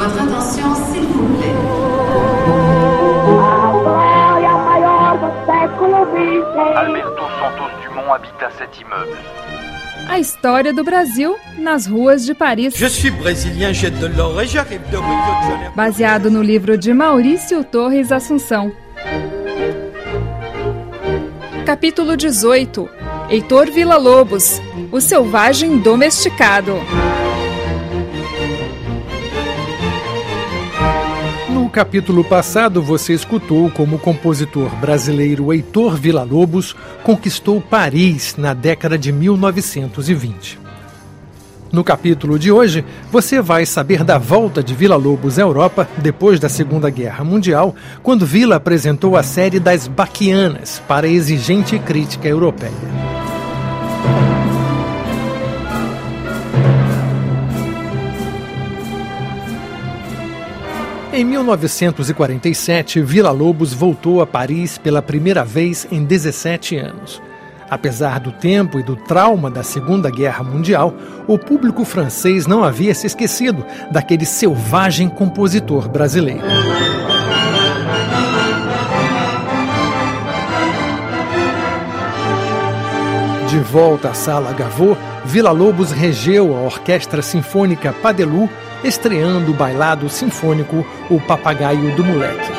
Votre attention, s'il vous plaît. Alberto Santos Dumont habita cet immeuble. A história do Brasil nas ruas de Paris. Je suis brésilien, j'ai de l'or et j'arrive de Rio de Janeiro. Baseado no livro de Maurício Torres Assunção. Capítulo 18. Heitor Villa-Lobos, o selvagem domesticado. No capítulo passado, você escutou como o compositor brasileiro Heitor Villa-Lobos conquistou Paris na década de 1920. No capítulo de hoje, você vai saber da volta de Villa-Lobos à Europa depois da Segunda Guerra Mundial, quando Villa apresentou a série das Baquianas para exigente crítica europeia. Em 1947, Vila Lobos voltou a Paris pela primeira vez em 17 anos. Apesar do tempo e do trauma da Segunda Guerra Mundial, o público francês não havia se esquecido daquele selvagem compositor brasileiro. De volta à Sala Gavot, Vila Lobos regeu a Orquestra Sinfônica Padelu estreando o bailado sinfônico O Papagaio do Moleque.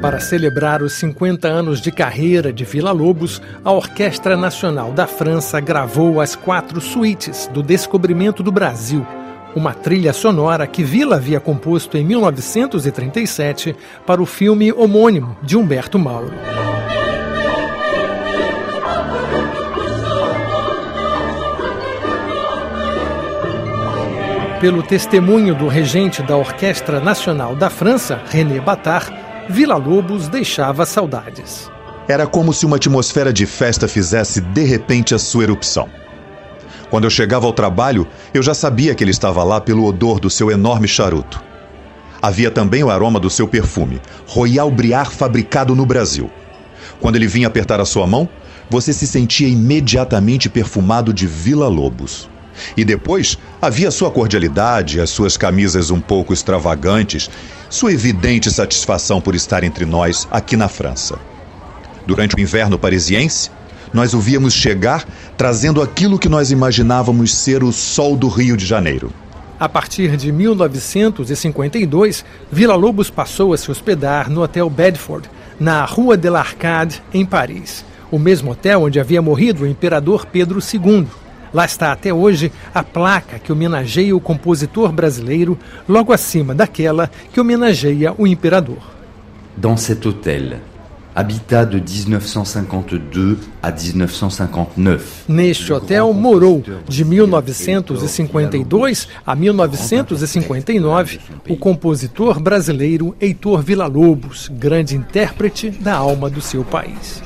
Para celebrar os 50 anos de carreira de Vila Lobos, a Orquestra Nacional da França gravou as quatro suítes do Descobrimento do Brasil, uma trilha sonora que Vila havia composto em 1937 para o filme homônimo de Humberto Mauro. Pelo testemunho do regente da Orquestra Nacional da França, René Batard, Vila Lobos deixava saudades. Era como se uma atmosfera de festa fizesse de repente a sua erupção. Quando eu chegava ao trabalho, eu já sabia que ele estava lá pelo odor do seu enorme charuto. Havia também o aroma do seu perfume, Royal Briar fabricado no Brasil. Quando ele vinha apertar a sua mão, você se sentia imediatamente perfumado de Vila Lobos. E depois havia sua cordialidade, as suas camisas um pouco extravagantes, sua evidente satisfação por estar entre nós aqui na França. Durante o inverno parisiense, nós o víamos chegar trazendo aquilo que nós imaginávamos ser o sol do Rio de Janeiro. A partir de 1952, Vila Lobos passou a se hospedar no Hotel Bedford, na Rua de l'Arcade, em Paris, o mesmo hotel onde havia morrido o imperador Pedro II. Lá está até hoje a placa que homenageia o compositor brasileiro, logo acima daquela que homenageia o imperador. Dans cet hôtel, habitat de 1952 a 1959. Neste hotel morou, de 1952 a 1959, o compositor brasileiro Heitor Villa-Lobos, grande intérprete da alma do seu país.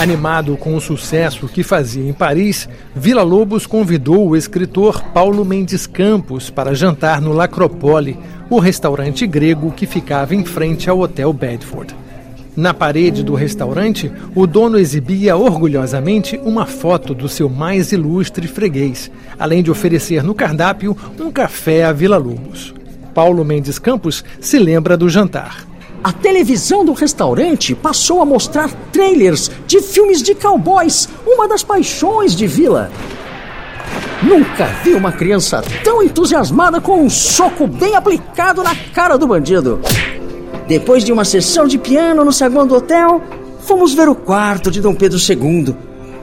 Animado com o sucesso que fazia em Paris, Vila Lobos convidou o escritor Paulo Mendes Campos para jantar no Lacropole, o restaurante grego que ficava em frente ao Hotel Bedford. Na parede do restaurante, o dono exibia orgulhosamente uma foto do seu mais ilustre freguês, além de oferecer no cardápio um café a Vila Lobos. Paulo Mendes Campos se lembra do jantar. A televisão do restaurante passou a mostrar trailers de filmes de cowboys, uma das paixões de Vila. Nunca vi uma criança tão entusiasmada com um soco bem aplicado na cara do bandido. Depois de uma sessão de piano no saguão do hotel, fomos ver o quarto de Dom Pedro II.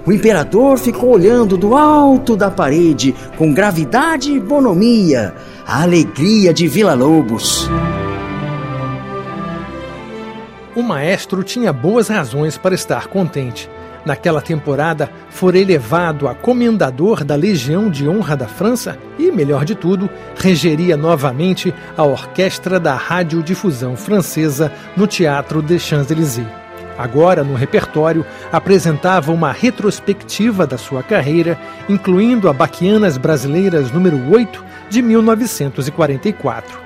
O imperador ficou olhando do alto da parede com gravidade e bonomia, a alegria de Vila Lobos. O maestro tinha boas razões para estar contente. Naquela temporada, fora elevado a comendador da Legião de Honra da França e, melhor de tudo, regeria novamente a orquestra da radiodifusão francesa no Teatro des Champs-Élysées. Agora, no repertório, apresentava uma retrospectiva da sua carreira, incluindo a Baquianas Brasileiras número 8 de 1944.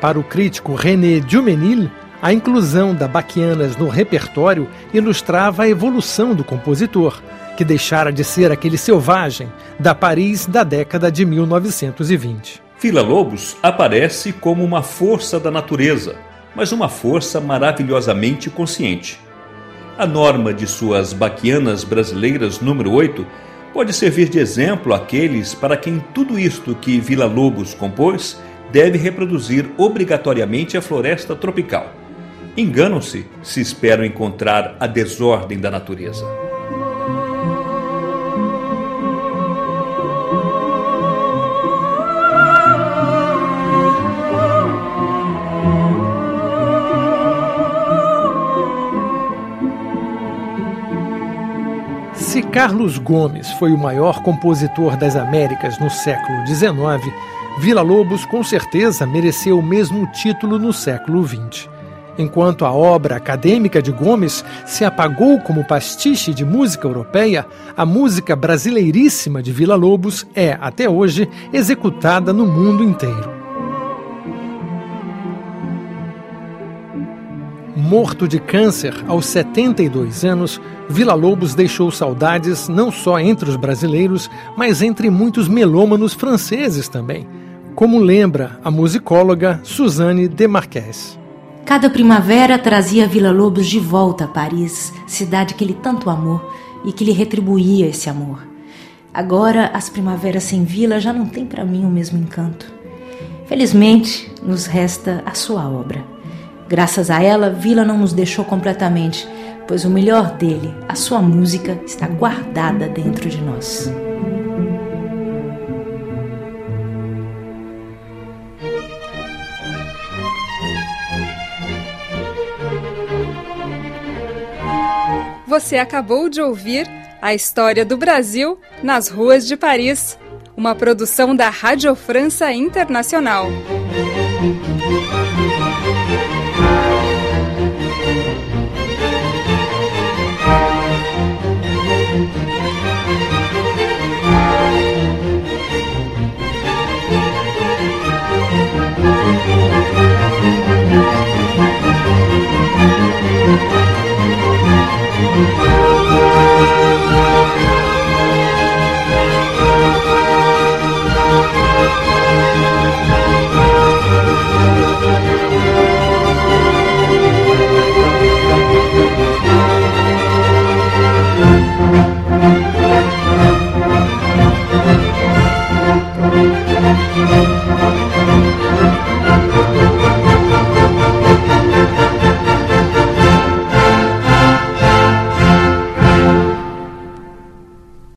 Para o crítico René Dumenil, a inclusão da Baquianas no repertório ilustrava a evolução do compositor, que deixara de ser aquele selvagem da Paris da década de 1920. Vila Lobos aparece como uma força da natureza, mas uma força maravilhosamente consciente. A norma de suas baquianas brasileiras número 8 pode servir de exemplo àqueles para quem tudo isto que Vila Lobos compôs deve reproduzir obrigatoriamente a floresta tropical. Enganam-se se esperam encontrar a desordem da natureza. Se Carlos Gomes foi o maior compositor das Américas no século XIX, Vila Lobos com certeza mereceu o mesmo título no século XX. Enquanto a obra acadêmica de Gomes se apagou como pastiche de música europeia, a música brasileiríssima de Vila Lobos é, até hoje, executada no mundo inteiro. Morto de câncer aos 72 anos, Vila Lobos deixou saudades não só entre os brasileiros, mas entre muitos melômanos franceses também, como lembra a musicóloga Suzanne Demarques. Cada primavera trazia Vila Lobos de volta a Paris, cidade que ele tanto amou e que lhe retribuía esse amor. Agora, as primaveras sem Vila já não têm para mim o mesmo encanto. Felizmente, nos resta a sua obra. Graças a ela, Vila não nos deixou completamente, pois o melhor dele, a sua música, está guardada dentro de nós. Você acabou de ouvir a história do Brasil nas ruas de Paris, uma produção da Rádio França Internacional.